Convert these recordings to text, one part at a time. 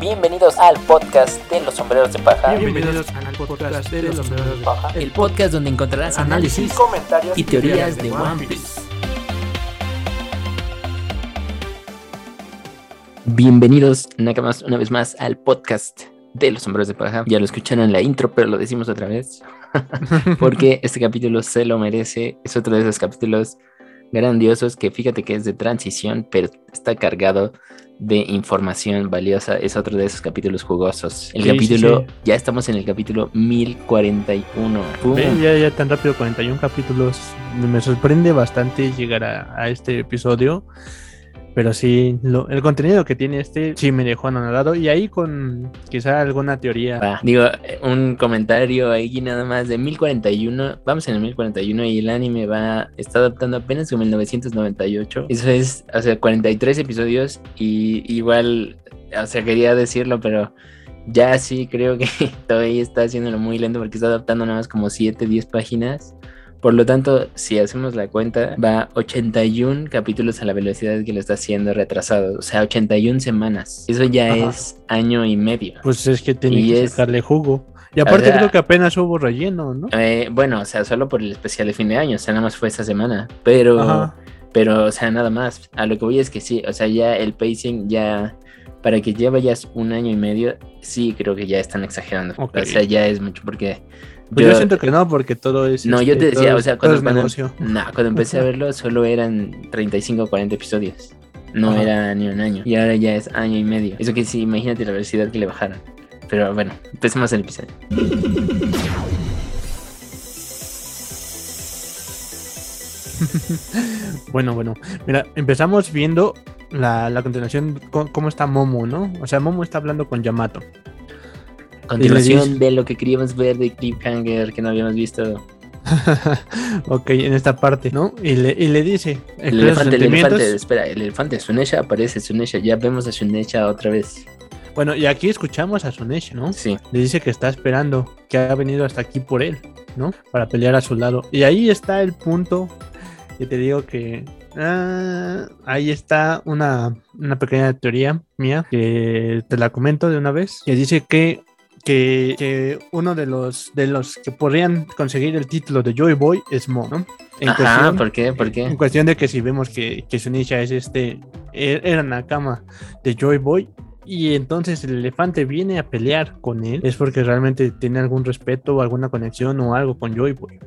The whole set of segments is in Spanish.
Bienvenidos al podcast de los sombreros de paja. Bienvenidos al podcast de los sombreros de paja. El podcast donde encontrarás análisis comentarios y teorías de One Piece. Bienvenidos Nakamas una vez más al podcast de los sombreros de paja. Ya lo escucharon en la intro, pero lo decimos otra vez. Porque este capítulo se lo merece. Es otro de esos capítulos grandiosos que fíjate que es de transición, pero está cargado de información valiosa. Es otro de esos capítulos jugosos. El Sí, capítulo, sí, sí. ya estamos en el capítulo 1041. ¡Pum! Ven, ya, ya tan rápido, 41 capítulos. Me sorprende bastante llegar a, a este episodio. Pero sí, lo- el contenido que tiene este sí me dejó anonadado. Y ahí con quizá alguna teoría. Digo, un comentario ahí nada más de 1041. Vamos en el 1041 y el anime va, está adaptando apenas como el 998. Eso es, o sea, 43 episodios y igual, o sea, quería decirlo, pero ya sí creo que todavía está haciéndolo muy lento porque está adaptando nada más como 7, 10 páginas. Por lo tanto, si hacemos la cuenta, va 81 capítulos a la velocidad que lo está haciendo retrasado. O sea, 81 semanas. Eso ya Ajá. es año y medio. Pues es que tiene Y que es- sacarle jugo. Y aparte sea- creo que apenas hubo relleno, ¿no? Eh, bueno, o sea, solo por el especial de fin de año, o sea, nada más fue esta semana, pero, Ajá. pero, o sea, nada más. A lo que voy es que sí, o sea, ya el pacing ya, para que ya vayas un año y medio, sí creo que ya están exagerando. O sea, ya es mucho porque... Pues yo, siento que no, porque todo es. No, este, yo te decía, todo o sea, cuando, es cuando- negocio. no, cuando empecé a verlo solo eran 35 o 40 episodios. No Ajá. era ni un año. Y ahora ya es año y medio. Eso que sí, imagínate la velocidad que le bajaron. Pero bueno, empecemos el episodio. Bueno, bueno. Mira, empezamos viendo la, la continuación, co- cómo está Momo, ¿no? O sea, Momo está hablando con Yamato. Continuación de lo que queríamos ver de Cliffhanger que no habíamos visto. ok, en esta parte, ¿no? Y le, y le dice, El elefante, el elefante, espera, el elefante, Sunesha aparece, Sunesha, ya vemos a Sunesha otra vez. Bueno, y aquí escuchamos a Sunesh, ¿no? Sí, Le dice que está esperando, que ha venido hasta aquí por él, ¿no? Para pelear a su lado. Y ahí está el punto que te digo que... ah, ahí está una, una pequeña teoría mía que te la comento de una vez. Que dice que, que, que uno de los, de los que podrían conseguir el título de Joy Boy es Mo, ¿no? En Ajá, cuestión- ¿por qué? ¿Por En qué? cuestión de que si vemos que, que Sunisha es este, er- era Nakama de Joy Boy, y entonces el elefante viene a pelear con él, es porque realmente tiene algún respeto o alguna conexión o algo con Joy Boy.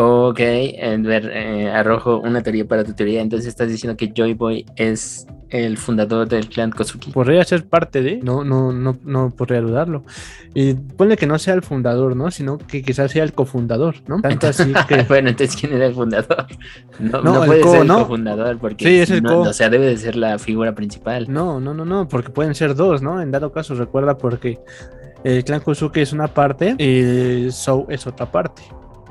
Ok, eh, ver, eh, arrojo una teoría para tu teoría. Entonces estás diciendo que Joy Boy es el fundador del clan Kozuki. Podría ser parte de, no, no, no, no podría dudarlo. Y ponle que no sea el fundador, ¿no? Sino que quizás sea el cofundador, ¿no? Tanto así que. bueno, entonces ¿quién era el fundador? No, No, no el puede co, ser el ¿no? cofundador porque Sí, es el no- co. o sea, debe de ser la figura principal. No, no, no, no, porque pueden ser dos, ¿no? En dado caso, recuerda porque el clan Kosuke es una parte y Sou es otra parte,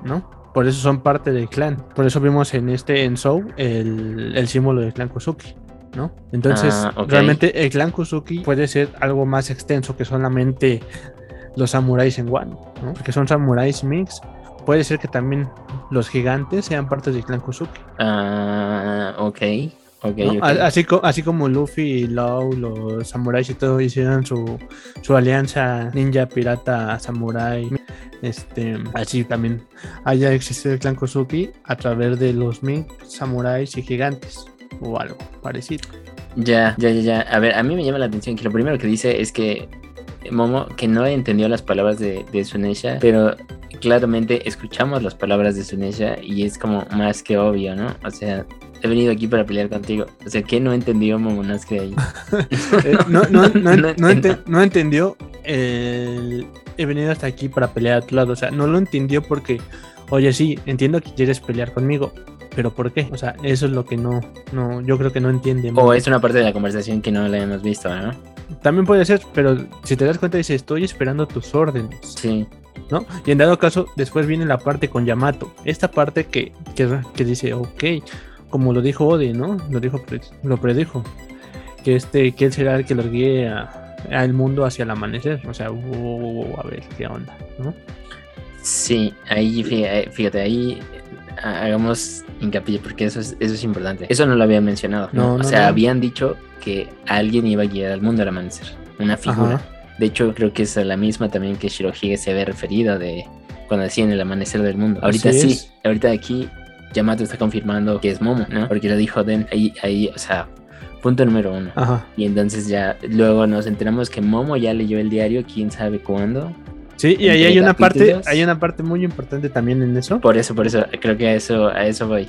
¿no? Por eso son parte del clan. Por eso vimos en este, en Sou, el, el símbolo del clan Kosuke, ¿no? Entonces, Ah, realmente el clan Kosuke puede ser algo más extenso que solamente los samuráis en Wano, ¿no? Porque son samuráis mix. Puede ser que también los gigantes sean parte del clan Kosuke. Ah, ok, ok, ¿no? ok. A- Así, así como Luffy y Law, los samuráis y todo hicieron su, su alianza ninja, pirata, samurai. Este, así también haya existido el clan Kozuki a través de los Mink, samuráis y gigantes o algo parecido. Ya, ya, ya, ya. A ver, a mí me llama la atención que lo primero que dice es que Momo, que no entendió las palabras de, de Sunesha, pero claramente escuchamos las palabras de Sunesha y es como más que obvio, ¿no? O sea, he venido aquí para pelear contigo. O sea, ¿qué no entendió Momonosuke ahí? Eh, no, no, no, no entendió el he venido hasta aquí para pelear a tu lado. O sea, no lo entendió porque, oye, sí, entiendo que quieres pelear conmigo, pero ¿por qué? O sea, eso es lo que no, no, yo creo que no entiende. O es una parte de la conversación que no la hemos visto, ¿no? También puede ser, pero si te das cuenta dice, estoy esperando tus órdenes, Sí. ¿no? Y en dado caso, después viene la parte con Yamato. Esta parte que, que, que dice, ok, como lo dijo Odi, ¿no? Lo dijo, lo predijo. Que este, que él será el que los guíe a- al mundo hacia el amanecer. O sea, a ver qué onda, ¿no? Sí, ahí fí- fíjate, ahí ha- hagamos hincapié porque eso es, eso es importante. Eso no lo habían mencionado. ¿no? No, o sea, no. habían dicho que alguien iba a guiar al mundo al amanecer. una figura. Ajá. De hecho, creo que es a la misma también que Shirohige se había referido de cuando decía en el amanecer del mundo. Ahorita Así sí, es. ahorita aquí Yamato está confirmando que es Momo, ¿no? Porque lo dijo Den, ahí, ahí, o sea, punto número uno. Ajá. Y entonces ya luego nos enteramos que Momo ya leyó el diario, quién sabe cuándo. Sí, y ahí hay una parte, hay una parte muy importante también en eso. Por eso, por eso, creo que a eso, a eso voy.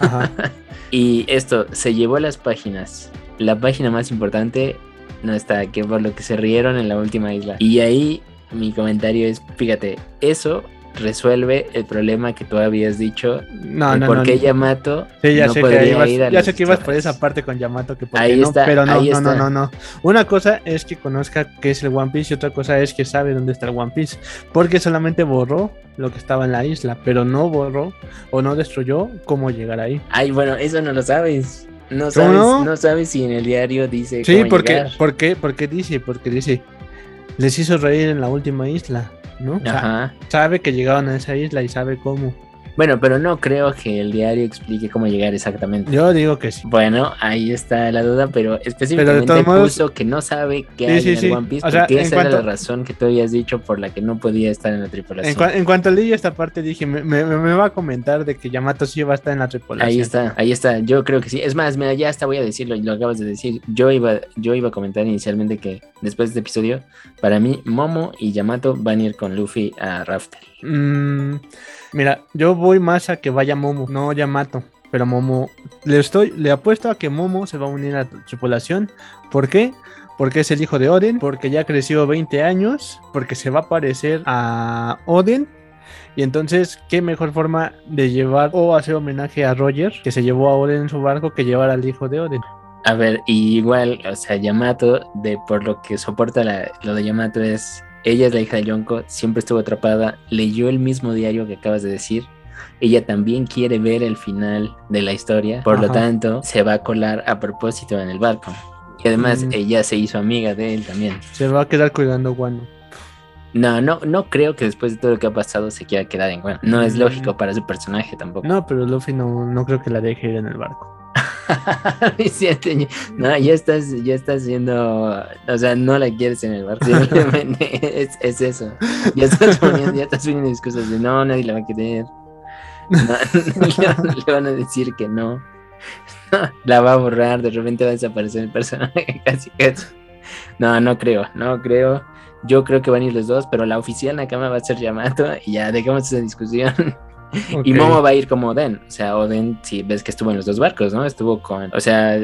Ajá. Y esto se llevó las páginas. La página más importante no está, que por lo que se rieron en la última isla. Y ahí mi comentario es, fíjate, eso resuelve el problema que tú habías dicho No, no, por no. qué no. Yamato Sí, ya no sé que ibas, ir a ya sé que ibas por esa parte con Yamato que por Ahí qué no, está, pero no, ahí no, no, está. no, no. Una cosa es que conozca qué es el One Piece y otra cosa es que sabe dónde está el One Piece, porque solamente borró lo que estaba en la isla, pero no borró o no destruyó cómo llegar ahí. Ay, bueno, eso no lo sabes. No ¿Cómo sabes, no? no? sabes si en el diario dice Sí, cómo porque, llegar. ¿por qué? Porque dice, porque dice, les hizo reír en la última isla, ¿no? O sea, Ajá. sabe que llegaron a esa isla y sabe cómo. Bueno, pero no creo que el diario explique cómo llegar exactamente. Yo digo que sí. Bueno, ahí está la duda, pero específicamente modos- puso que no sabe qué Sí, hay sí, en el sí. One Piece, O sea, porque esa era cuanto- la razón que tú habías dicho por la que no podía estar en la En, tripulación. en cuanto leí esta parte dije, me, me- me va a comentar de que Yamato sí va a estar en la tripulación. Ahí está, ahí está. Yo creo que sí. Es más, mira, ya hasta voy a decirlo, y lo acabas de decir. Yo iba, yo iba a comentar inicialmente que después de este episodio, para mí, Momo y Yamato van a ir con Luffy a Raftel. Mm, mira, yo voy más a que vaya Momo, no Yamato. Pero Momo, le estoy, le apuesto a que Momo se va a unir a la tripulación. ¿Por qué? Porque es el hijo de Oden, porque ya creció 20 años, porque se va a parecer a Oden. Y entonces, ¿qué mejor forma de llevar o hacer homenaje a Roger, que se llevó a Oden en su barco, que llevar al hijo de Oden? A ver, igual, o sea, Yamato, de por lo que soporta la- lo de Yamato es, ella es la hija de Yonko, siempre estuvo atrapada, leyó el mismo diario que acabas de decir, ella también quiere ver el final de la historia, por lo tanto, se va a colar a propósito en el barco. Y además, Mm. ella se hizo amiga de él también. Se va a quedar cuidando a Wano. No, no, no creo que después de todo lo que ha pasado se quiera quedar en Guano. No es Mm. lógico para su personaje tampoco. No, pero Luffy no, no creo que la deje ir en el barco. No, ya estás, ya estás siendo, o sea, no la quieres en el barco, simplemente es, es eso. Ya estás poniendo, ya estás poniendo excusas de no, nadie la va a querer. No, le, le van a decir que no. La va a borrar, de repente va a desaparecer el personaje, casi casi. No, no creo, no creo. Yo creo que van a ir los dos, pero la oficial Nakama va a ser Yamato y ya dejamos esa discusión. Y Ok. Momo va a ir como Oden. O sea, Oden, si ves que estuvo en los dos barcos, ¿no? Estuvo con. O sea,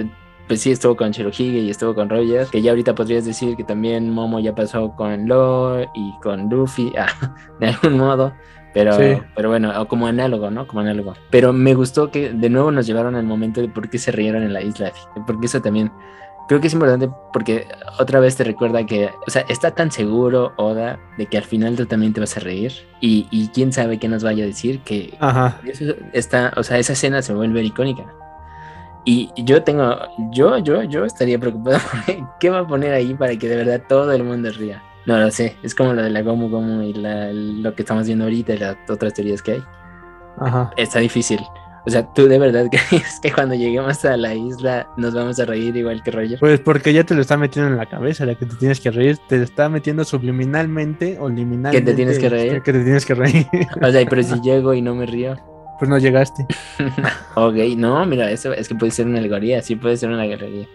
pues sí, estuvo con Shirohige y estuvo con Roger. Que ya ahorita podrías decir que también Momo ya pasó con Lo y con Luffy. Ah, de algún modo. Pero, Sí. pero bueno, como análogo, ¿no? Como análogo. Pero me gustó que de nuevo nos llevaron al momento de por qué se rieron en la isla. Porque eso también. Creo que es importante porque otra vez te recuerda que, o sea, está tan seguro Oda de que al final tú también te vas a reír y, y quién sabe qué nos vaya a decir que Ajá. eso está, o sea, esa escena se vuelve icónica. Y yo tengo, yo, yo, yo estaría preocupado por qué va a poner ahí para que de verdad todo el mundo ría. No lo sé, es como lo de la Gomu Gomu y la- lo que estamos viendo ahorita y las otras teorías que hay. Ajá. Está difícil. O sea, ¿tú de verdad crees que cuando lleguemos a la isla nos vamos a reír igual que Roger? Pues porque ya te lo está metiendo en la cabeza, la que te tienes que reír, te lo está metiendo subliminalmente o liminalmente. ¿Que te tienes que reír? Que te tienes que reír. O sea, pero si llego y no me río. pues no llegaste. Ok, no, mira, eso es que puede ser una alegoría, sí puede ser una alegoría.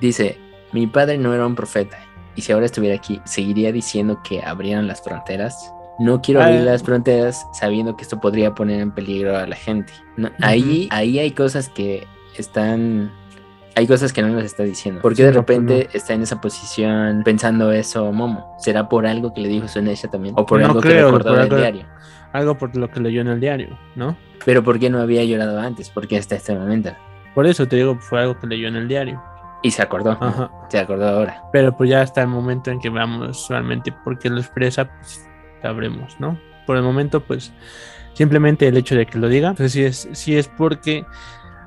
Dice, mi padre no era un profeta, y si ahora estuviera aquí, ¿seguiría diciendo que abrieran las fronteras? No quiero Ah. abrir las fronteras sabiendo que esto podría poner en peligro a la gente. No, ahí, ahí hay cosas que están... Hay cosas que no nos está diciendo. ¿Por qué Sí, de no, pues repente está en esa posición pensando eso Momo? ¿Será por algo que le dijo Sunesha también? ¿O por No algo que creo, recordó por algo- diario? Algo por lo que leyó en el diario, ¿no? Pero ¿por qué no había llorado antes? ¿Por qué hasta este momento? Por eso te digo, fue algo que leyó en el diario. Y se acordó. Ajá. Se acordó ahora. Pero pues ya hasta el momento en que veamos realmente por qué lo expresa, pues sabremos, ¿no? Por el momento, pues simplemente el hecho de que lo diga, pues sí es, sí es porque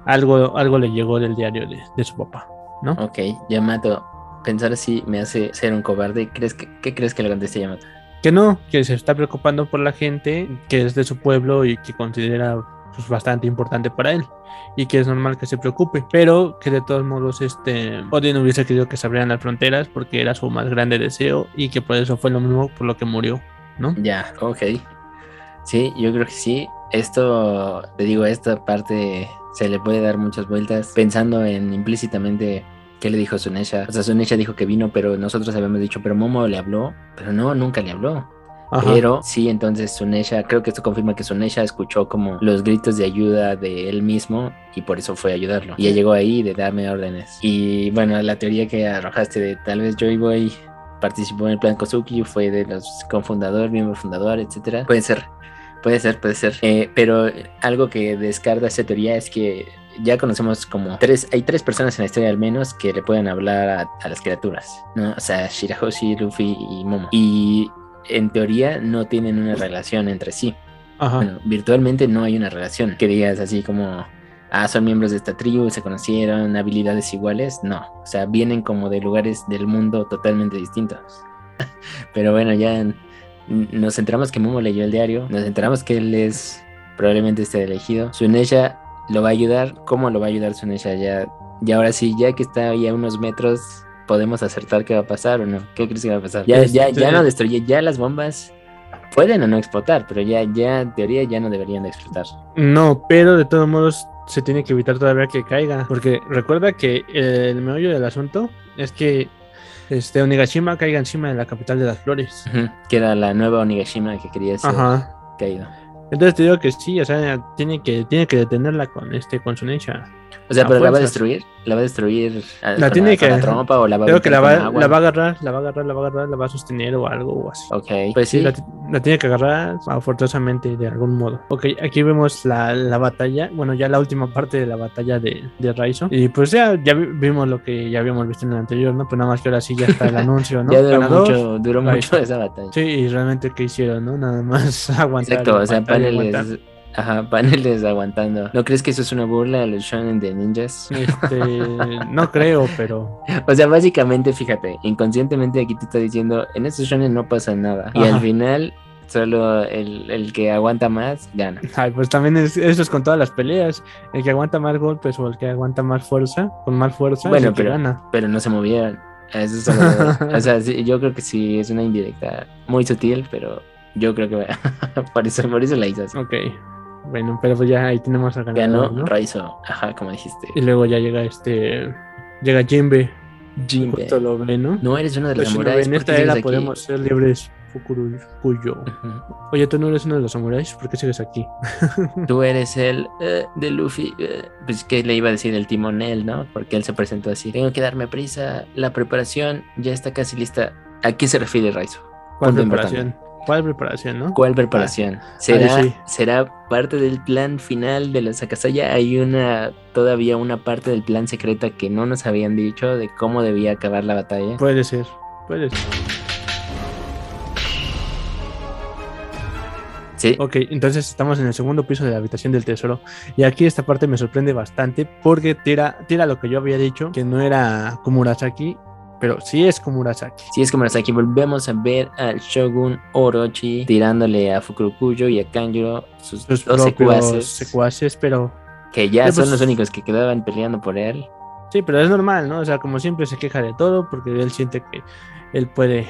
algo, algo le llegó del diario de, de su papá, ¿no? Ok, Yamato, pensar así me hace ser un cobarde. ¿Crees que, ¿Qué crees que le conteste Yamato? Que no, que se está preocupando por la gente que es de su pueblo y que considera pues, bastante importante para él y que es normal que se preocupe, pero que de todos modos este Odin hubiese querido que se abrieran las fronteras porque era su más grande deseo y que por eso fue lo mismo por lo que murió, ¿no? Ya, ok. Sí, yo creo que sí. Esto, te digo, esta parte se le puede dar muchas vueltas pensando en implícitamente qué le dijo Sunesha. O sea, Sunesha dijo que vino, pero nosotros habíamos dicho, pero Momo le habló, pero no, nunca le habló. Ajá. Pero sí, entonces Sunesha, creo que esto confirma que Sunesha escuchó como los gritos de ayuda de él mismo y por eso fue a ayudarlo. Y ya llegó ahí de darme órdenes. Y bueno, la teoría que arrojaste de tal vez Joy Boy participó en el plan Kozuki, fue de los cofundador, miembro fundador, etcétera. Puede ser, puede ser, puede ser. Eh, pero algo que descarta esa teoría es que ya conocemos como tres, hay tres personas en la historia al menos que le pueden hablar a, a las criaturas, ¿no? O sea, Shirahoshi, Luffy y Momo. Y en teoría no tienen una relación entre sí. Ajá. Bueno, virtualmente no hay una relación que digas así como, ah, son miembros de esta tribu, se conocieron, habilidades iguales. No, o sea, vienen como de lugares del mundo totalmente distintos. Pero bueno, ya nos centramos que Momo leyó el diario, nos enteramos que él es probablemente este elegido. Sunesha lo va a ayudar. ¿Cómo lo va a ayudar Sunesha? Ya, y ahora sí, ya que está ahí a unos metros, podemos acertar qué va a pasar o no. ¿Qué crees que va a pasar? Ya, ya, ya no destruye, ya las bombas pueden o no explotar, pero ya, ya en teoría ya no deberían de explotar. No, pero de todos modos se tiene que evitar todavía que caiga. Porque recuerda que el meollo del asunto es que este Onigashima caiga encima de la capital de las flores. Ujú, Que era la nueva Onigashima que quería ser Ajá. caído. Entonces te digo que sí, o sea, tiene que, tiene que detenerla con este con Sunecha. O sea, pero la va a destruir, la va a destruir ah, La tiene que- la trompa o la va a Creo que la va, agua. la va a agarrar, la va a agarrar, la va a agarrar, la va a sostener o algo o así. Ok, pues Sí, la, ti- la tiene que agarrar ah, forzosamente de algún modo. Ok, aquí vemos la, la batalla, bueno, ya la última parte de la batalla de, de Raizo. Y pues ya, ya vi- vimos lo que ya habíamos visto en el anterior, ¿no? Pues nada más que ahora sí ya está el anuncio, ¿no? ya duró Ganador. mucho, duró Raizo. mucho esa batalla. Sí, y realmente qué hicieron, ¿no? Nada más aguantar. Exacto, o sea, aguantar. Ajá, paneles aguantando. ¿No crees que eso es una burla a los shonen de ninjas? Este, no creo, pero O sea, básicamente, fíjate, inconscientemente aquí te está diciendo, en estos shonen no pasa nada. Y al final, solo el, el que aguanta más gana. ay, pues también es, eso es con todas las peleas. El que aguanta más golpes o el que aguanta más fuerza, con más fuerza, Bueno, es el que pero- gana. Pero no se movieron. Eso es solo- o sea, sí, yo creo que sí es una indirecta muy sutil, pero yo creo que por eso, por eso la hizo así. Ok, bueno, pero pues ya ahí tenemos al Ganó ganador, ¿no? Raizo, ajá, como dijiste. Y luego ya llega este. Llega Jimbe. Jinbe. Justo lo ve, ¿no? No eres uno de los Pues, samuráis. en ¿por esta era aquí? podemos ser libres. Fukuru Kuyo. Ujú. Oye, tú no eres uno de los samuráis, ¿por qué sigues aquí? Tú eres el eh, de Luffy. eh, pues que le iba a decir el timonel, ¿no? Porque él se presentó así. Tengo que darme prisa. La preparación ya está casi lista. ¿A qué se refiere Raizo? ¿Cuál preparación? ¿Cuál preparación, no? ¿Cuál preparación? ¿Será, Ah, sí. ¿Será parte del plan final de la Sakasaya? Hay una todavía una parte del plan secreta que no nos habían dicho de cómo debía acabar la batalla. Puede ser, puede ser. Sí, Ok, entonces estamos en el segundo piso de la habitación del tesoro. Y aquí esta parte me sorprende bastante porque tira, tira lo que yo había dicho, que no era Komurasaki, pero sí es Komurasaki. sí es como aquí volvemos a ver al Shogun Orochi tirándole a Fukurokuyo y a Kanjuro, sus Sus dos secuaces, secuaces, pero que ya son pues- los únicos que quedaban peleando por él. sí, pero es normal, ¿no? O sea, como siempre se queja de todo porque él siente que él puede,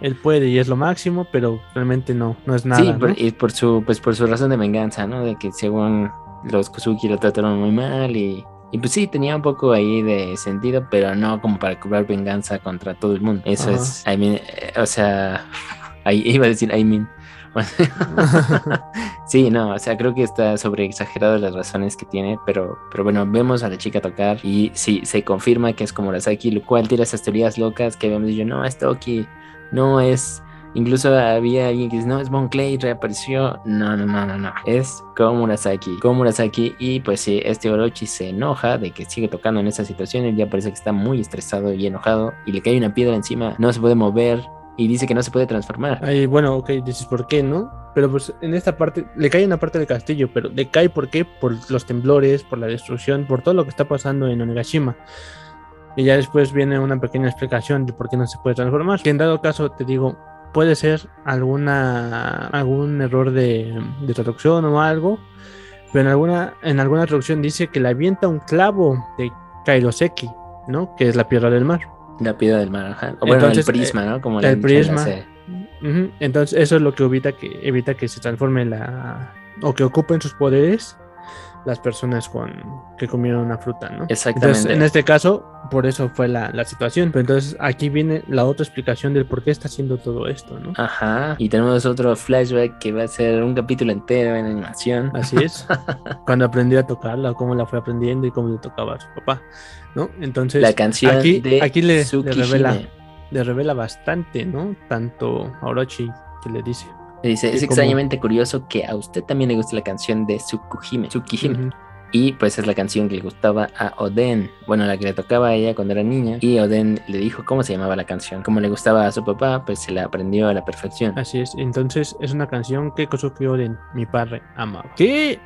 él puede y es lo máximo, pero realmente no, no es nada. sí, ¿no? por, y por su, pues por su razón de venganza, ¿no? De que según los Kozuki lo trataron muy mal y, y pues sí, tenía un poco ahí de sentido, pero no como para cobrar venganza contra todo el mundo. Eso es, I mean, eh, o sea, ahí iba a decir I mean. sí, no, o sea, creo que está sobre exagerado las razones que tiene, pero, pero bueno, vemos a la chica tocar y sí, se confirma que es como Murasaki, lo cual tira esas teorías locas que habíamos dicho, no, es Toki, no es Incluso había alguien que dice, no, es Von Clay, reapareció. No, no, no, no, no. Es Komurasaki. Komurasaki. Y pues sí, este Orochi se enoja de que sigue tocando en esa situación. Él ya parece que está muy estresado y enojado. Y le cae una piedra encima. No se puede mover. Y dice que no se puede transformar. Ay, bueno, ok, dices por qué, ¿no? Pero pues en esta parte, le cae una parte del castillo, pero le cae por qué? Por los temblores, por la destrucción, por todo lo que está pasando en Onigashima. Y ya después viene una pequeña explicación de por qué no se puede transformar. Que en dado caso, te digo, puede ser alguna algún error de, de traducción o algo. pero en alguna, en alguna traducción dice que le avienta un clavo de Kairoseki, ¿no? Que es la piedra del mar. La piedra del mar, ajá. O bueno, Entonces, el prisma, ¿no? Como el prisma. Entonces, eso es lo que evita que, evita que se transforme la. o que ocupen sus poderes las personas con que comieron una fruta, ¿no? Exactamente. Entonces, en este caso, por eso fue la, la situación. Pero entonces aquí viene la otra explicación del por qué está haciendo todo esto, ¿no? Ajá. Y tenemos otro flashback que va a ser un capítulo entero en animación. Así es. Cuando aprendió a tocarla, cómo la fue aprendiendo y cómo le tocaba a su papá, ¿no? Entonces, La canción aquí, de aquí le, revela, le revela bastante, ¿no? Tanto a Orochi que le dice. Dice, es como- extrañamente curioso que a usted también le guste la canción de Tsukihime. Tsukihime. Y pues es la canción que le gustaba a Oden. Bueno, la que le tocaba a ella cuando era niña. Y Oden le dijo cómo se llamaba la canción. Como le gustaba a su papá, pues se la aprendió a la perfección. Así es. Entonces, es una canción que Kosuke Oden, mi padre, amaba. ¿Qué?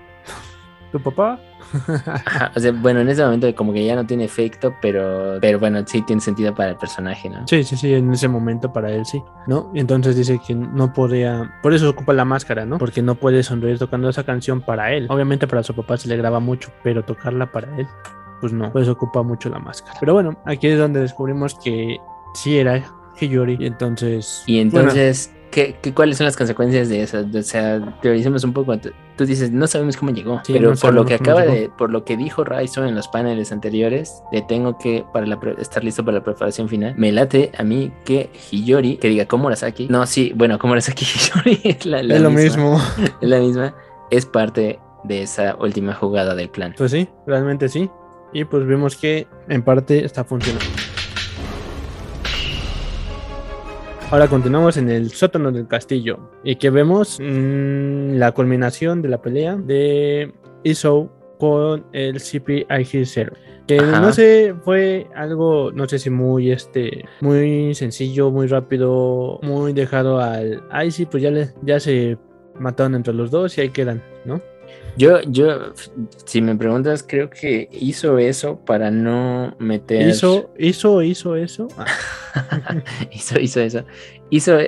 ¿Tu papá? Ajá, o sea, bueno, en ese momento como que ya no tiene efecto, pero, pero bueno, sí tiene sentido para el personaje, ¿no? Sí, sí, sí, en ese momento para él sí, ¿no? Y entonces dice que no podía, por eso ocupa la máscara, ¿no? Porque no puede sonreír tocando esa canción para él. Obviamente para su papá se le graba mucho, pero tocarla para él, pues no, pues ocupa mucho la máscara. Pero bueno, aquí es donde descubrimos que sí era Hiyori, y entonces... Y bueno, entonces, ¿qué, qué, cuáles son las consecuencias de eso? O sea, teoricemos un poco. Tú dices, no sabemos cómo llegó, Sí, pero no por lo que acaba llegó. de, por lo que dijo Raizo en los paneles anteriores, le tengo que, para la estar listo para la preparación final, me late a mí que Hiyori, que diga Komurasaki, no, sí, bueno, Komurasaki Hiyori es la, la es lo mismo. es la misma, es parte de esa última jugada del plan. Pues sí, realmente sí. Y pues vemos que en parte está funcionando. Ahora continuamos en el sótano del castillo y que vemos mm, la culminación de la pelea de Isou con el CP-IG-0. Que Ajá. no sé, fue algo, no sé si muy este, muy sencillo, muy rápido, muy dejado al. Ay, sí, pues ya, le, ya se mataron entre los dos y ahí quedan, ¿no? Yo, yo, si me preguntas, creo que hizo eso para no meter... Hizo, hizo, hizo eso. Ah, hizo, hizo eso. Hizo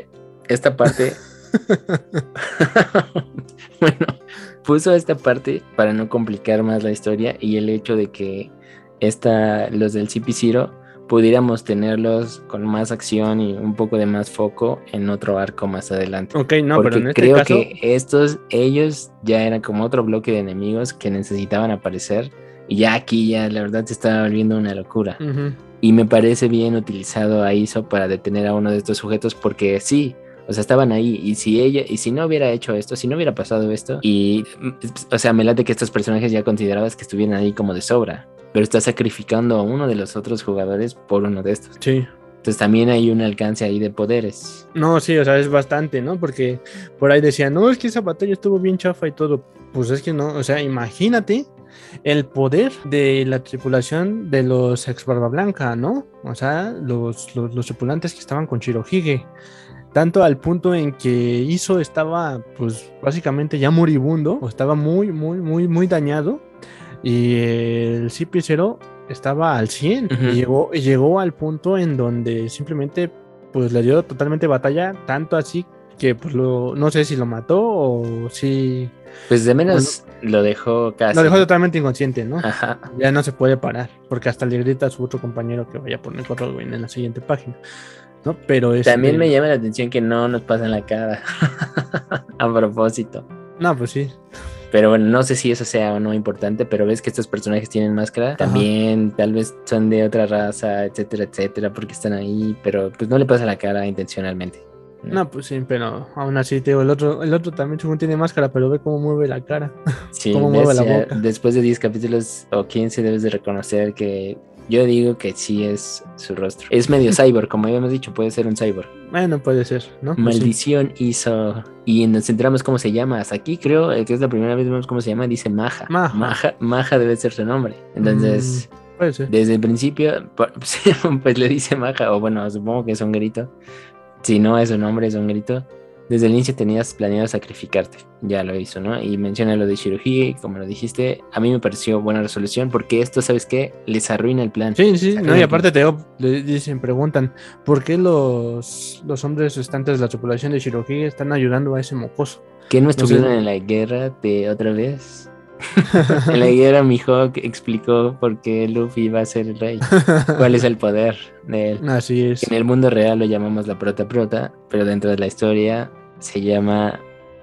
esta parte. bueno, puso esta parte para no complicar más la historia y el hecho de que esta, los del CP0 pudiéramos tenerlos con más acción y un poco de más foco en otro arco más adelante. Ok, no, Porque pero en este creo caso. que estos, ellos ya eran como otro bloque de enemigos que necesitaban aparecer. Y ya aquí ya la verdad se estaba volviendo una locura. Ujú. Y me parece bien utilizado a ISO para detener a uno de estos sujetos porque sí, o sea, estaban ahí y si ella y si no hubiera hecho esto, si no hubiera pasado esto y mm, o sea, me late que estos personajes ya considerabas que estuvieran ahí como de sobra, pero estás sacrificando a uno de los otros jugadores por uno de estos. Sí. Entonces también hay un alcance ahí de poderes. No, sí, o sea, es bastante, ¿no? Porque por ahí decían, no, es que esa batalla estuvo bien chafa y todo. Pues es que no, o sea, imagínate el poder de la tripulación de los ex Barba Blanca, ¿no? O sea, los, los, los tripulantes que estaban con Shirohige. Tanto al punto en que Iso estaba, pues, básicamente ya moribundo, o estaba muy, muy, muy, muy dañado. Y el CP0 estaba al 100. Ujú. y, llegó, llegó al punto en donde simplemente, pues, le dio totalmente batalla, tanto así que, pues, lo, no sé si lo mató o si... Pues de menos lo dejó casi. Lo dejó totalmente inconsciente, ¿no? Ajá. Ya no se puede parar, porque hasta le grita a su otro compañero que vaya a poner control en la siguiente página. ¿No? Pero este- También me llama la atención que no nos pasan la cara. a propósito. No, pues sí. Pero bueno, no sé si eso sea o no importante, pero ves que estos personajes tienen máscara. También tal vez son de otra raza, etcétera, etcétera, porque están ahí, pero pues no le pasa la cara intencionalmente. No, pues sí, pero aún así, te digo, el otro, el otro también según tiene máscara, pero ve cómo mueve la cara. Sí, cómo mueve la boca. después de 10 capítulos o 15 debes de reconocer que yo digo que sí es su rostro. Es medio cyborg, como habíamos dicho, puede ser un cyborg. Bueno, puede ser, ¿no? Pues sí. Maldición hizo. Y nos enteramos cómo se llama. Hasta aquí creo eh, que es la primera vez que vemos cómo se llama. Dice Maja. Maja. Maja, Maja debe ser su nombre. Entonces, Mm, puede ser. desde el principio, pues le dice Maja. O bueno, supongo que es un grito. Si no es un nombre, es un grito. Desde el inicio tenías planeado sacrificarte. Ya lo hizo, ¿no? Y menciona lo de Shirohige, como lo dijiste. A mí me pareció buena resolución porque esto, ¿sabes qué? Les arruina el plan. Sí, sí, no, y aparte te le dicen, preguntan, ¿por qué los, los hombres restantes de la tripulación de Shirohige están ayudando a ese mocoso? ¿Que no sé. estuvieron en la guerra de otra vez? En la guerra Mihawk explicó por qué Luffy va a ser el rey. ¿Cuál es el poder de él? Así es. En el mundo real lo llamamos la prota prota, pero dentro de la historia se llama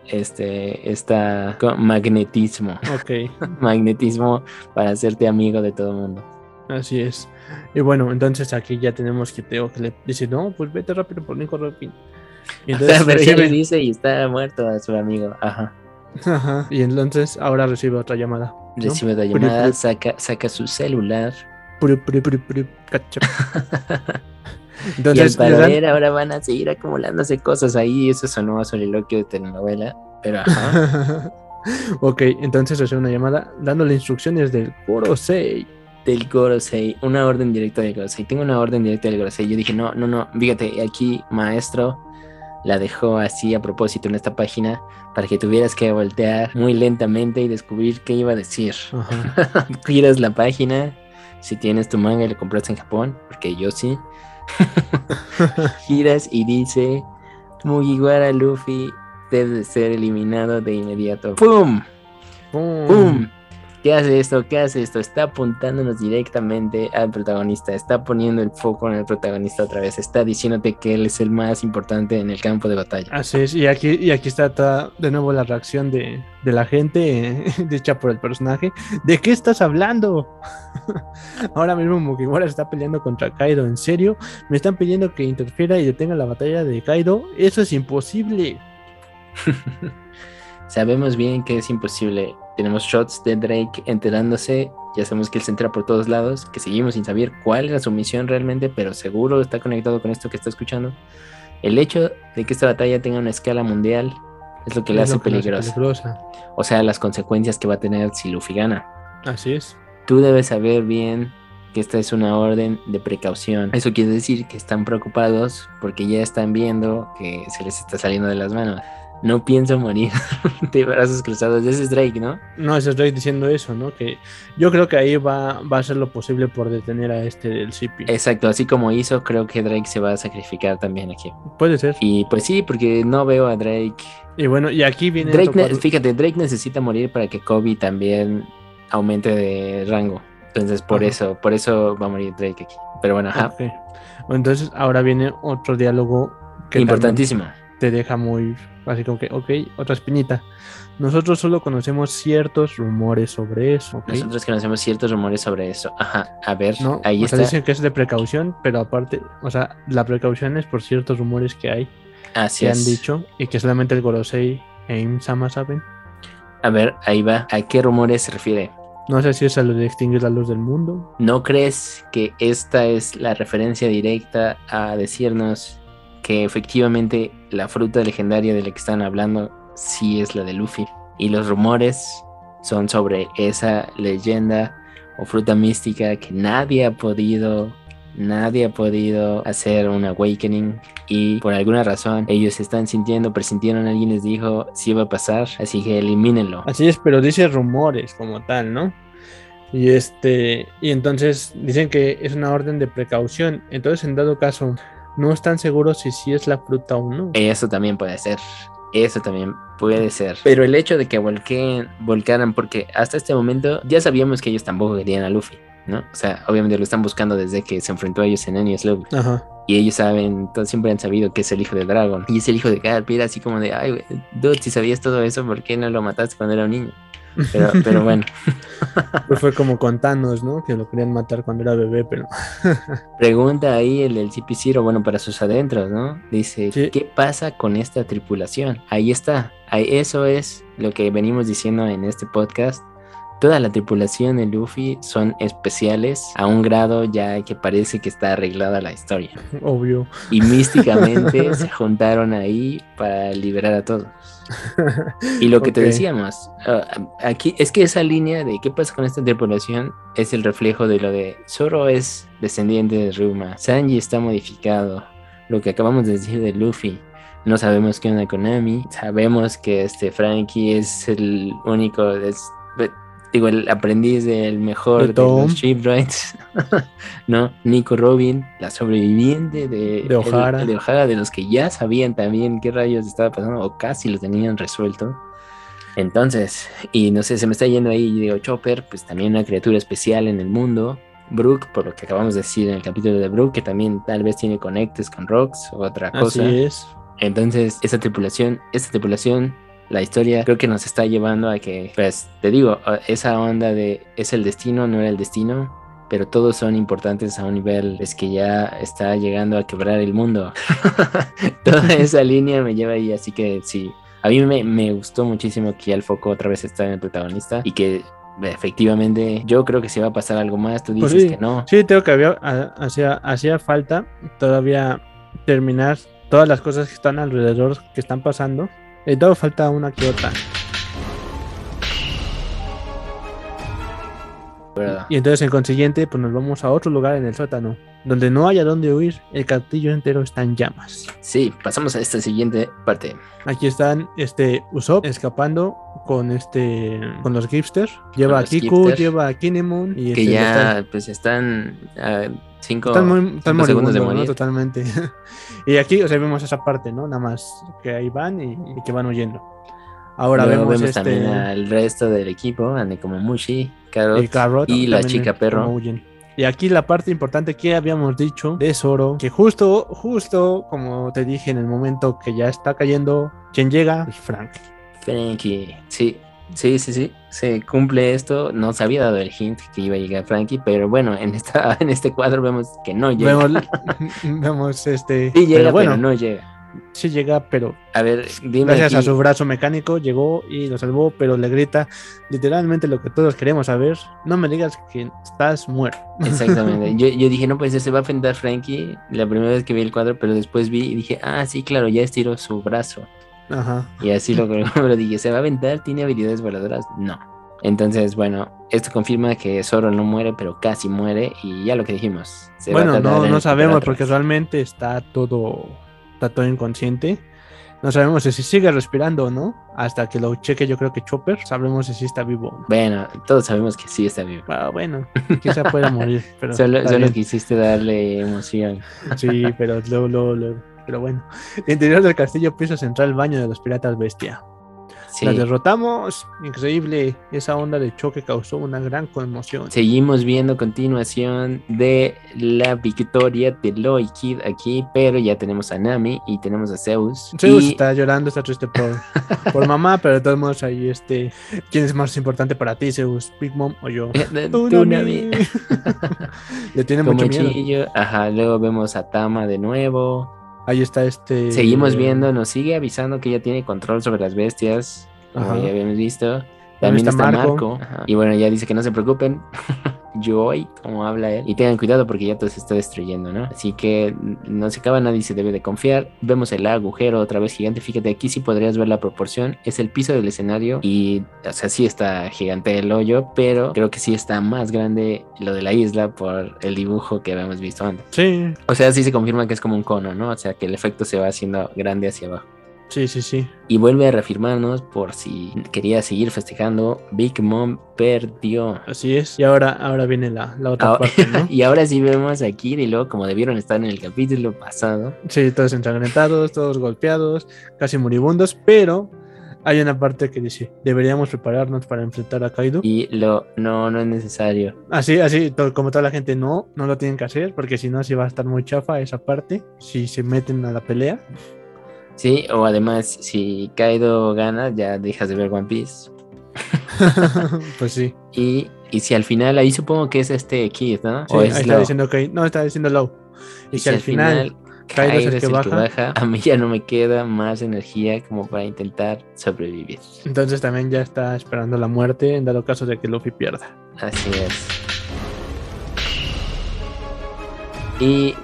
este esta magnetismo. Ok, magnetismo para hacerte amigo de todo el mundo. así es. Y bueno, entonces aquí ya tenemos que Teo que le dice, no, pues vete rápido por Nico Robin. Y O sea, entonces, pero ya le dice y está muerto a su amigo. Ajá. Ajá, y entonces ahora recibe otra llamada. ¿no? Recibe la Puru, llamada, saca, saca su celular. puru, cacha. y al Entonces, parecer ahora van a seguir acumulándose cosas ahí. Eso sonó a soliloquio de telenovela. Pero ajá. ok, entonces recibe una llamada dándole instrucciones del Gorosei. del Gorosei, una orden directa del Gorosei. Tengo una orden directa del Gorosei. Yo dije, no, no, no, fíjate, aquí maestro la dejó así a propósito en esta página para que tuvieras que voltear muy lentamente y descubrir qué iba a decir. Giras la página, si tienes tu manga y lo compraste en Japón, porque yo sí. Giras y dice, Mugiwara Luffy debe de ser eliminado de inmediato. ¡Pum! Pum. ¡Pum! ¿Qué hace esto? ¿Qué hace esto? Está apuntándonos directamente al protagonista, está poniendo el foco en el protagonista otra vez, está diciéndote que él es el más importante en el campo de batalla. Así es, y aquí, y aquí está de nuevo la reacción de, de la gente, eh, dicha por el personaje. ¿De qué estás hablando? Ahora mismo Mugiwara está peleando contra Kaido, ¿en serio? Me están pidiendo que interfiera y detenga la batalla de Kaido. Eso es imposible. Sabemos bien que es imposible. Tenemos shots de Drake enterándose. Ya sabemos que él se entera por todos lados. Que seguimos sin saber cuál era su misión realmente, pero seguro está conectado con esto que está escuchando. El hecho de que esta batalla tenga una escala mundial es lo que le Es hace lo que la hace peligrosa. peligrosa. O sea, las consecuencias que va a tener si Luffy gana. Así es. Tú debes saber bien que esta es una orden de precaución. Eso quiere decir que están preocupados porque ya están viendo que se les está saliendo de las manos. No pienso morir de brazos cruzados. Ese es Drake, ¿no? No, es Drake diciendo eso, ¿no? Que yo creo que ahí va, va a ser lo posible por detener a este del CP. Exacto, así como hizo, creo que Drake se va a sacrificar también aquí. Puede ser. Y pues sí, porque no veo a Drake. Y bueno, y aquí viene Drake otro fíjate, Drake necesita morir para que Kobe también aumente de rango. Entonces, por Ajá. eso, por eso va a morir Drake aquí. Pero bueno, ajá. Ok. Entonces ahora viene otro diálogo que también Importantísimo. Te deja muy así como que, ok, otra espinita. Nosotros solo conocemos ciertos rumores sobre eso. Nosotros conocemos ciertos rumores sobre eso. Ajá, a ver, No, ahí o sea, está. dicen que es de precaución, pero aparte, o sea, la precaución es por ciertos rumores que hay, Así que es. han dicho, y que solamente el Gorosei e Im-sama saben. A ver, ahí va. ¿A qué rumores se refiere? No sé si es a lo de extinguir la luz del mundo. ¿No crees que esta es la referencia directa a decirnos que efectivamente la fruta legendaria de la que están hablando sí es la de Luffy? Y los rumores son sobre esa leyenda o fruta mística que nadie ha podido, nadie ha podido hacer un awakening y por alguna razón ellos están sintiendo, presintieron, alguien les dijo si va a pasar, así que elimínenlo. Así es, pero dice rumores como tal, ¿no? Y este, y entonces dicen que es una orden de precaución. Entonces, en dado caso, no están seguros si sí es la fruta o no. Eso también puede ser. Eso también puede ser. Pero el hecho de que volqueen, volcaran, porque hasta este momento ya sabíamos que ellos tampoco querían a Luffy, ¿no? O sea, obviamente lo están buscando desde que se enfrentó a ellos en Enies Lobby. Ajá. Y ellos saben, todos siempre han sabido que es el hijo de Dragon. Y es el hijo de Garp. Y era así como de, ay, dude, si sabías todo eso, ¿por qué no lo mataste cuando era un niño? Pero, pero bueno, Pues fue como con Thanos, ¿no? Que lo querían matar cuando era bebé, pero pregunta ahí el del CP0, bueno, para sus adentros, ¿no? Dice, Sí. ¿qué pasa con esta tripulación? Ahí está. Ahí, eso es lo que venimos diciendo en este podcast. Toda la tripulación de Luffy son especiales a un grado ya que parece que está arreglada la historia. obvio. Y místicamente se juntaron ahí para liberar a todos. Y lo que te decíamos, ah, aquí es que esa línea de qué pasa con esta tripulación es el reflejo de lo de Zoro es descendiente de Ruma, Sanji está modificado, lo que acabamos de decir de Luffy. No sabemos qué onda con Nami, sabemos que este Frankie es el único, es- digo, el aprendiz del mejor De de, los shipwrights, ¿no? Nico Robin, la sobreviviente de, De O'Hara. el- de O'Hara, de los que ya sabían también qué rayos estaba pasando o casi lo tenían resuelto. Entonces, y no sé, se me está yendo ahí, digo, Chopper, pues también una criatura especial en el mundo. Brooke, por lo que acabamos de decir en el capítulo de Brooke, que también tal vez tiene conectes con Rocks o otra cosa. Así es. Entonces, esa tripulación, esta tripulación, la historia creo que nos está llevando a que, pues, te digo, esa onda de es el destino, no era el destino, pero todos son importantes a un nivel es que ya está llegando a quebrar el mundo. Toda esa línea me lleva ahí, así que sí. A mí me, me gustó muchísimo que ya el foco otra vez está en el protagonista y que efectivamente yo creo que se va a pasar algo más. Tú Pues dices sí, que no. Sí, tengo que había, ha- hacía, hacía falta todavía terminar todas las cosas que están alrededor, que están pasando. Y todo falta una que otra. ¿Verdad? Y entonces, en consiguiente, pues nos vamos a otro lugar en el sótano, donde no haya dónde huir. El castillo entero está en llamas. Sí, pasamos a esta siguiente parte. Aquí están este Usopp escapando con este con los Gipsters. Lleva a Kiku, lleva a Kinemon y Que este, ya están, pues están cinco, están muy están cinco segundos de moribundos, ¿no? morir. Totalmente. y aquí, o sea, vemos esa parte, ¿no? Nada más que ahí van y, y que van huyendo. Ahora Luego vemos, vemos este también al resto del equipo, a Nekomamushi, Carrot, Carrot y la chica perro. huyen. Y aquí la parte importante que habíamos dicho de Zoro, que justo, justo como te dije en el momento que ya está cayendo, quien llega es Frank. Frankie. Sí, sí, sí, sí. Se cumple esto. No se había dado el hint que iba a llegar Frankie, pero bueno, en esta, en este cuadro vemos que no llega. Vemos, vemos este. sí llega, pero bueno, pero no llega. Sí llega, pero A ver, dime gracias a su brazo mecánico llegó y lo salvó, pero le grita literalmente lo que todos queremos saber. No me digas que estás muerto. Exactamente. Yo, yo dije, no, pues se va a enfrentar Frankie la primera vez que vi el cuadro, pero después vi y dije, ah, sí, claro, ya estiró su brazo. Ajá. Y así lo, lo dije, ¿se va a aventar? ¿Tiene habilidades voladoras? No. Entonces, bueno, esto confirma que Zoro no muere, pero casi muere. Y ya lo que dijimos. se va a Bueno, no, no sabemos porque realmente está todo, está todo inconsciente. No sabemos si sigue respirando o no. Hasta que lo cheque, yo creo que Chopper, sabremos si sí está vivo. o no. Bueno, todos sabemos que sí está vivo. Ah, bueno, quizá pueda morir, pero Solo, solo quisiste darle emoción. sí, pero luego, luego, luego. Pero bueno, interior del castillo, piso central, baño de los piratas bestia. Sí. La derrotamos, increíble. Esa onda de choque causó una gran conmoción. Seguimos viendo continuación de la victoria de Loy Kid aquí, pero ya tenemos a Nami y tenemos a Zeus. Zeus y está llorando, está triste por, por mamá, pero de todos modos ahí este, ¿quién es más importante para ti, Zeus? Big Mom o yo? Tú, Tú, Nami. Le tiene Como mucho miedo. chillo. Ajá, luego vemos a Tama de nuevo. Ahí está este. Seguimos viendo, nos sigue avisando que ya tiene control sobre las bestias, como Ajá. ya habíamos visto. También está está, Marco. Y bueno, ya dice que no se preocupen. Joy, como habla él. Y tengan cuidado porque ya todo se está destruyendo, ¿no? Así que no se acaba, nadie se debe de confiar. Vemos el agujero otra vez gigante. Fíjate, aquí sí podrías ver la proporción. Es el piso del escenario. Y, o sea, sí está gigante el hoyo, pero creo que sí está más grande lo de la isla por el dibujo que habíamos visto antes. Sí, O sea, sí se confirma que es como un cono, ¿no? O sea, que el efecto se va haciendo grande hacia abajo. Sí, sí, sí. Y vuelve a reafirmarnos por si quería seguir festejando. Big Mom perdió. Así es. Y ahora, ahora viene la, la otra Ah, parte, ¿no? y ahora sí vemos a Kid y luego, como debieron estar en el capítulo pasado, Sí, todos ensangrentados, todos golpeados, casi moribundos, pero hay una parte que dice, deberíamos prepararnos para enfrentar a Kaido. y lo no, no es necesario. Así, así, to- como toda la gente, no, no lo tienen que hacer, porque si no, sí va a estar muy chafa esa parte, si se meten a la pelea. Sí, o además, si Kaido gana, ya dejas de ver One Piece. pues sí, Y, y si al final, ahí supongo que es este Kid, ¿no? sí o ahí es está diciendo que no, está diciendo Low. Y, Y si al final, Kaido Kaido es el que baja. a mí ya no me queda más energía como para intentar sobrevivir. entonces también ya está esperando la muerte en dado caso de que Luffy pierda. Así es. Y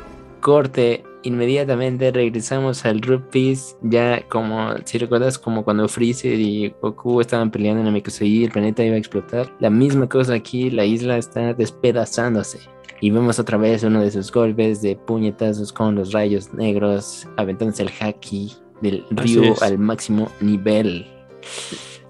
corte, inmediatamente regresamos al Rupees, ya como, si recuerdas, como cuando Freezer y Goku estaban peleando en Namekusei y el planeta iba a explotar. La misma cosa aquí, la isla está despedazándose. Y vemos otra vez uno de sus golpes de puñetazos con los rayos negros, aventándose el haki del río al máximo nivel.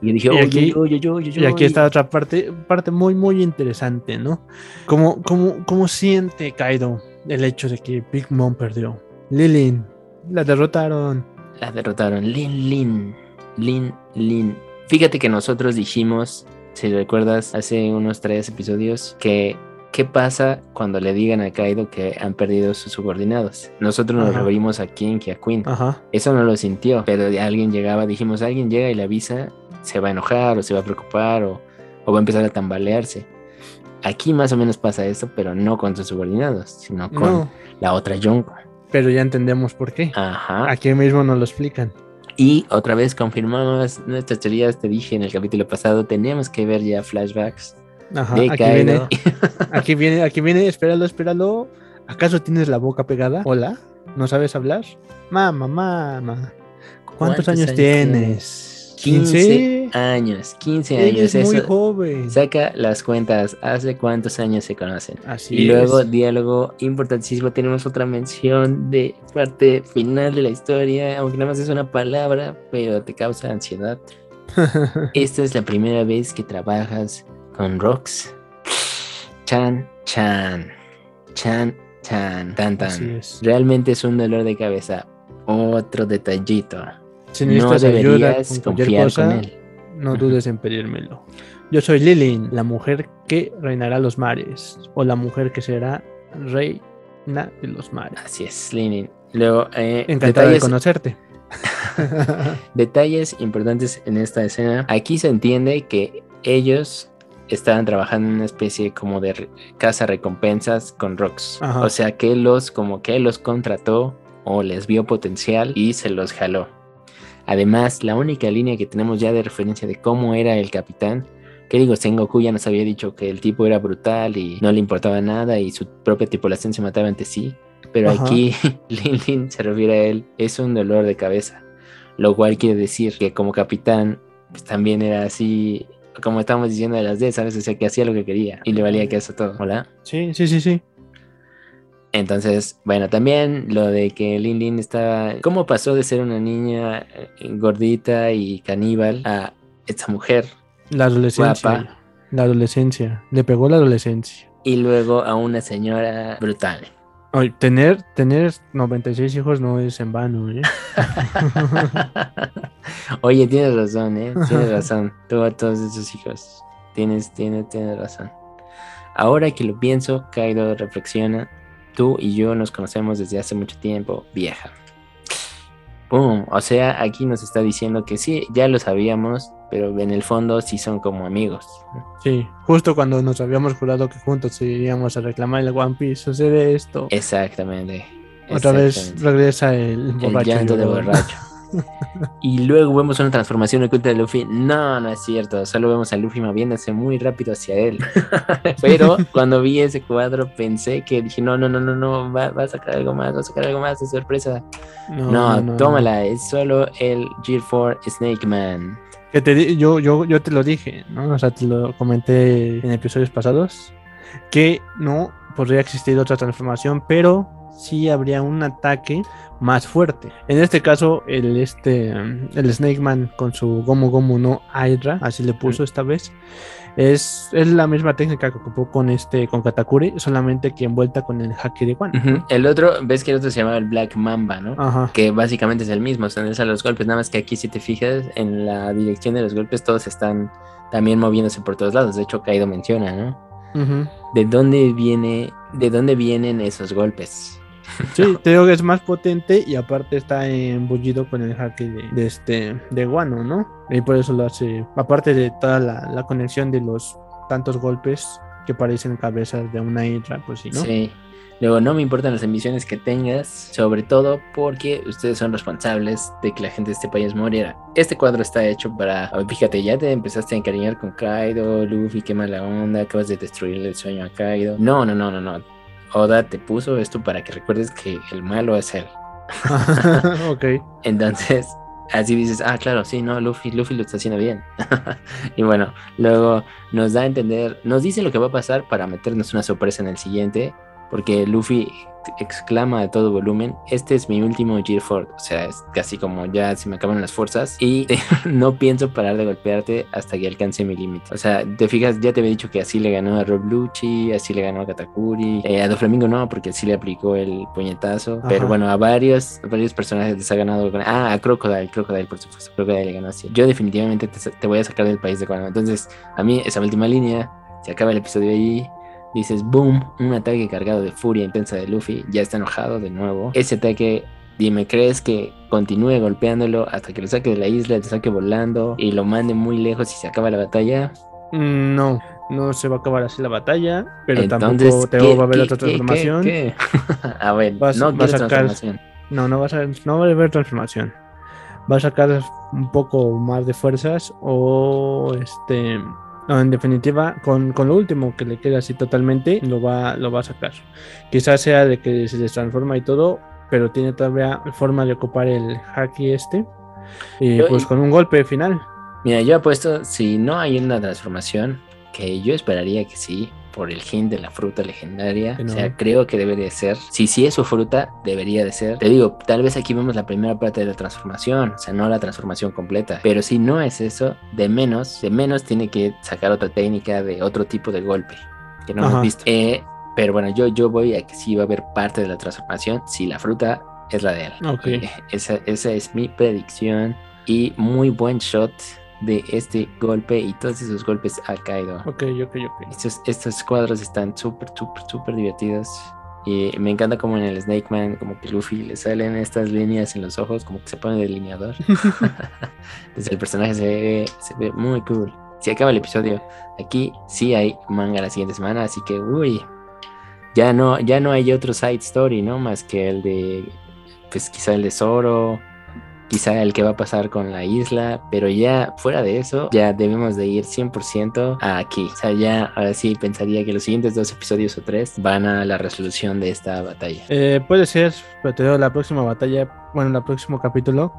Y yo dije, Y aquí- oye, oye, oye, Y aquí oye". está otra parte, parte muy, muy interesante, ¿no? ¿Cómo, cómo, cómo siente Kaido el hecho de que Big Mom perdió? Lilin, la derrotaron. La derrotaron. Lin Lin. Lin Lin. Fíjate que nosotros dijimos, si recuerdas, hace unos tres episodios, que qué pasa cuando le digan a Kaido que han perdido sus subordinados. Nosotros nos Ajá. referimos a King que a Queen. Ajá. Eso no lo sintió, pero alguien llegaba, dijimos, alguien llega y le avisa, se va a enojar o se va a preocupar o, o va a empezar a tambalearse. Aquí más o menos pasa eso, pero no con sus subordinados, sino con No, la otra Yonko. Pero ya entendemos por qué. Ajá. Aquí mismo nos lo explican. Y otra vez confirmamos nuestras teorías, te dije en el capítulo pasado, tenemos que ver ya flashbacks Ajá. de Aquí viene, aquí viene, aquí viene, espéralo, espéralo. ¿Acaso tienes la boca pegada? Hola, ¿no sabes hablar? Mamá, mamá. ¿Cuántos, ¿Cuántos años, años tienes? 15 años, 15 años. Eres muy Eso, joven. saca las cuentas, ¿hace cuántos años se conocen? Así Y luego, es. diálogo importantísimo, tenemos otra mención de parte final de la historia, aunque nada más es una palabra, pero te causa ansiedad. Esta es la primera vez que trabajas con Rox. Chan, chan. Chan, chan, tan, Así tan. es. Realmente es un dolor de cabeza. Otro detallito. Si No necesitas ayuda deberías con cualquier cosa, con él. no dudes en pedírmelo. Yo soy Lilin, la mujer que reinará los mares, o la mujer que será reina de los mares. Así es, Lenin. Luego, eh, Encantada de conocerte. detalles importantes en esta escena. Aquí se entiende que ellos estaban trabajando en una especie como de casa recompensas con Rox. Ajá. O sea que los como que los contrató o les vio potencial y se los jaló. Además, la única línea que tenemos ya de referencia de cómo era el capitán, que digo, Sengoku ya nos había dicho que el tipo era brutal y no le importaba nada y su propia tripulación se mataba entre sí. Pero Ajá. aquí Lin Lin se refiere a él, es un dolor de cabeza. Lo cual quiere decir que como capitán, pues también era así, como estábamos diciendo de las D, ¿sabes? O sea, que hacía lo que quería y le valía que eso todo. Hola. Sí, sí, sí, sí. Entonces, bueno, también lo de que Lin Lin estaba. ¿Cómo pasó de ser una niña eh, gordita y caníbal a esta mujer? La adolescencia. Guapa. La adolescencia. Le pegó la adolescencia. Y luego a una señora brutal. Oye, tener, tener 96 hijos no es en vano, ¿eh? Oye, tienes razón, ¿eh? Tienes razón. Tú a todos esos hijos. Tienes, tienes, tienes razón. Ahora que lo pienso, Kaido reflexiona. Tú y yo nos conocemos desde hace mucho tiempo, vieja. ¡Pum! O sea, aquí nos está diciendo que sí, ya lo sabíamos, pero en el fondo sí son como amigos. Sí, justo cuando nos habíamos jurado que juntos iríamos a reclamar el One Piece, sucede esto. Exactamente. Otra vez regresa el El llanto de borracho. Y luego vemos una transformación oculta de Luffy. No, no es cierto. Solo vemos a Luffy moviéndose muy rápido hacia él. Pero cuando vi ese cuadro pensé que dije, no, no, no, no, no, va, va a sacar algo más, va a sacar algo más de sorpresa. No, tómala, es solo el G4 Snake Man. Que te di- yo, yo, yo te lo dije, ¿no? O sea, te lo comenté en episodios pasados. Que no podría existir otra transformación, pero sí habría un ataque más fuerte. En este caso, el, este, el Snake Man con su Gomu Gomu no Hydra, así le puso esta vez. Es, es la misma técnica que ocupó con este con Katakuri, solamente que envuelta con el Haki de. Ujú. El otro, ves que el otro se llamaba el Black Mamba, ¿no? Ajá. que básicamente es el mismo, son esos los golpes, nada más que aquí si te fijas en la dirección de los golpes todos están también moviéndose por todos lados, de hecho Kaido menciona, ¿no? ¿De dónde viene, de dónde vienen esos golpes? Sí, te digo que es más potente y aparte está embullido con el haki de, de este de Guano, ¿no? Y por eso lo hace, aparte de toda la, la conexión de los tantos golpes que parecen cabezas de una hidra, pues sí, ¿no? Sí. Luego no me importan las ambiciones que tengas, sobre todo porque ustedes son responsables de que la gente de este país muriera. Este cuadro está hecho para, ver, fíjate, ya te empezaste a encariñar con Kaido, Luffy, qué mala onda, acabas de destruirle el sueño a Kaido. No, no, no, no, no. Oda te puso esto para que recuerdes que el malo es él. ok. Entonces, así dices, ah, claro, sí, no, Luffy, Luffy lo está haciendo bien. y bueno, luego nos da a entender, nos dice lo que va a pasar para meternos una sorpresa en el siguiente. Porque Luffy exclama a todo volumen, este es mi último Gear Ford, o sea, es casi como ya se me acaban las fuerzas y no pienso parar de golpearte hasta que alcance mi límite. O sea, te fijas, ya te había dicho que así le ganó a Rob Lucci, así le ganó a Katakuri, eh, a Doflamingo no, porque así le aplicó el puñetazo, pero bueno, a varios, varios personajes les ha ganado, ah, a Crocodile, Crocodile por supuesto, Crocodile le ganó así. Yo definitivamente te, voy a sacar del país de cuando. Entonces, a mí esa última línea, se acaba el episodio ahí, dices, boom, un ataque cargado de furia intensa de Luffy, ya está enojado de nuevo. Ese ataque, dime, ¿crees que continúe golpeándolo hasta que lo saque de la isla, te saque volando y lo mande muy lejos y se acaba la batalla? Mm, no, no se va a acabar así la batalla, pero tampoco te va a haber otra transformación. a ver, no va a sacar, transformación. No, no, vas a, no va a haber transformación. Va a sacar un poco más de fuerzas o este no, en definitiva, con, lo último que le queda así totalmente, lo va, lo va a sacar. Quizás sea de que se les transforma y todo, pero tiene todavía forma de ocupar el haki este. Y pues con un golpe final. Mira, yo apuesto, si no hay una transformación, que yo esperaría que sí, por el gen de la fruta legendaria. O sea, creo que debe de ser. Si sí es su fruta, debería de ser. Te digo, tal vez aquí vemos la primera parte de la transformación, o sea, no la transformación completa. Pero si no es eso, de menos, de menos tiene que sacar otra técnica de otro tipo de golpe que no hemos visto. Eh, pero bueno, yo, yo voy a que sí va a haber parte de la transformación si la fruta es la de él. Okay. esa, esa es mi predicción. Y muy buen shot de este golpe y todos esos golpes al caído. Ok, ok, ok. Estos, estos cuadros están súper, súper, súper divertidos. Y me encanta como en el Snake Man, como que Luffy le salen estas líneas en los ojos, como que se pone delineador. Entonces el personaje se ve, se ve muy cool. Si acaba el episodio, aquí sí hay manga la siguiente semana, así que uy, ya no, ya no hay otro side story, ¿no? Más que el de, pues quizá el de Zoro, quizá el que va a pasar con la isla, pero ya fuera de eso, ya debemos de ir 100% a aquí. O sea, ya ahora sí pensaría que los siguientes dos episodios o tres van a la resolución de esta batalla. Eh, puede ser, pero te digo, la próxima batalla, bueno, el próximo capítulo,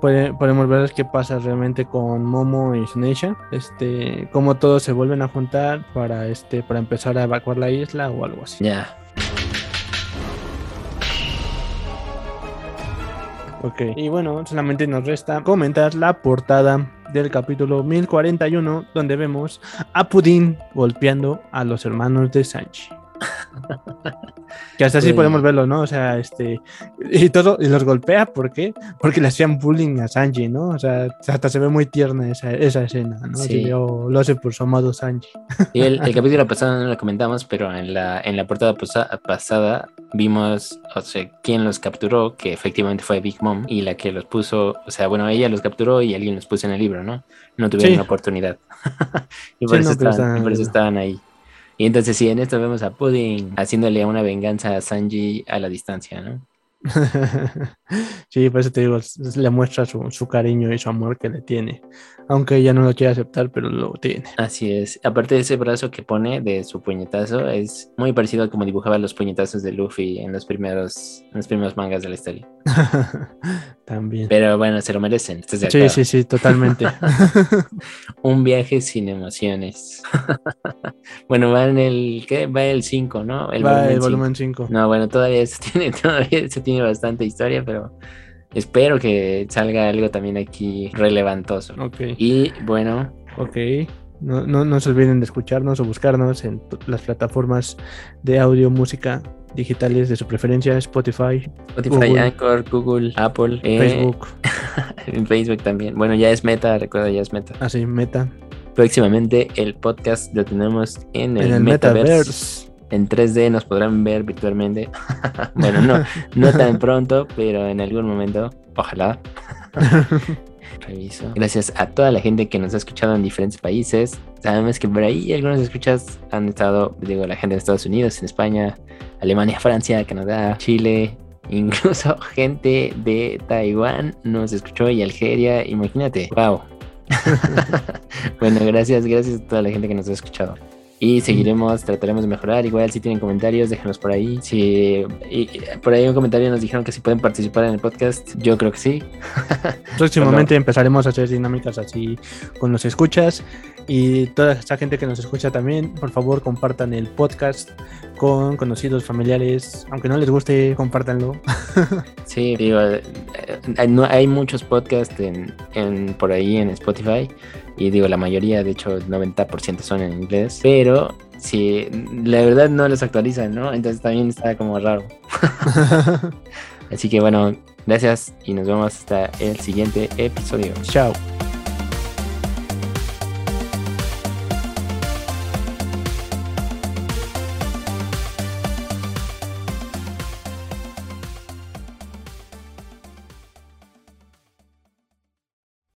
podemos ver qué pasa realmente con Momo y Suneisha, este, cómo todos se vuelven a juntar para, este, para empezar a evacuar la isla o algo así. Ya. Y bueno, solamente nos resta comentar la portada del capítulo 1041, donde vemos a Pudín golpeando a los hermanos de Sanchi. Que hasta así podemos verlo, ¿no? O sea, este. Y todo, y los golpea, ¿por qué? Porque le hacían bullying a Sanji, ¿no? O sea, hasta se ve muy tierna esa, esa escena, ¿no? Sí. lo hace por su amado Sanji. Y el, el, capítulo pasado no lo comentamos, pero en la, en la portada pasada vimos, o sea, quién los capturó, que efectivamente fue Big Mom, y la que los puso, o sea, bueno, ella los capturó y alguien los puso en el libro, ¿no? No tuvieron oportunidad. y por, eso, estaban, y por eso estaban ahí. Y entonces sí, en esto vemos a Pudding haciéndole una venganza a Sanji a la distancia, ¿no? sí, por eso te digo, le muestra su, cariño y su amor que le tiene. Aunque ella no lo quiere aceptar, pero lo tiene. Así es. Aparte de ese brazo que pone de su puñetazo, es muy parecido a como dibujaba los puñetazos de Luffy en los primeros, en los primeros mangas de la historia. También. Pero bueno, se lo merecen. Sí, sí, sí, totalmente. Un viaje sin emociones. bueno, va en el, ¿qué? Va el 5, ¿no? El va el volumen 5. No, bueno, todavía se tiene, todavía se tiene bastante historia, pero espero que salga algo también aquí relevantoso. Ok. Y bueno. Ok. No, no, no se olviden de escucharnos o buscarnos en las plataformas de audio, música digitales de su preferencia, Spotify, Spotify, Anchor, Google, Apple, eh, Facebook. en Facebook también. Bueno, ya es Meta, recuerda, ya es Meta. Así, ah, Meta. Próximamente el podcast lo tenemos en el, metaverse. En 3D nos podrán ver virtualmente. bueno, no, no tan pronto, pero en algún momento, ojalá. Reviso. Gracias a toda la gente que nos ha escuchado en diferentes países. Sabemos que por ahí algunos escuchas han estado, digo, la gente de Estados Unidos, en España, Alemania, Francia, Canadá, Chile, incluso gente de Taiwán nos escuchó y Algeria, imagínate, wow. bueno, gracias, gracias a toda la gente que nos ha escuchado. Y seguiremos, trataremos de mejorar. Igual si tienen comentarios, déjenos por ahí. Si y, por ahí un comentario nos dijeron que si pueden participar en el podcast, yo creo que sí. Próximamente empezaremos a hacer dinámicas así con los escuchas y toda esta gente que nos escucha también, por favor compartan el podcast con conocidos, familiares, aunque no les guste, compártanlo. sí, digo, eh, hay, hay muchos podcasts en, en, por ahí en Spotify y digo, la mayoría, de hecho, el 90% son en inglés, pero si la verdad no los actualizan, ¿no? Entonces también está como raro. Así que bueno, gracias y nos vemos hasta el siguiente episodio. Chao.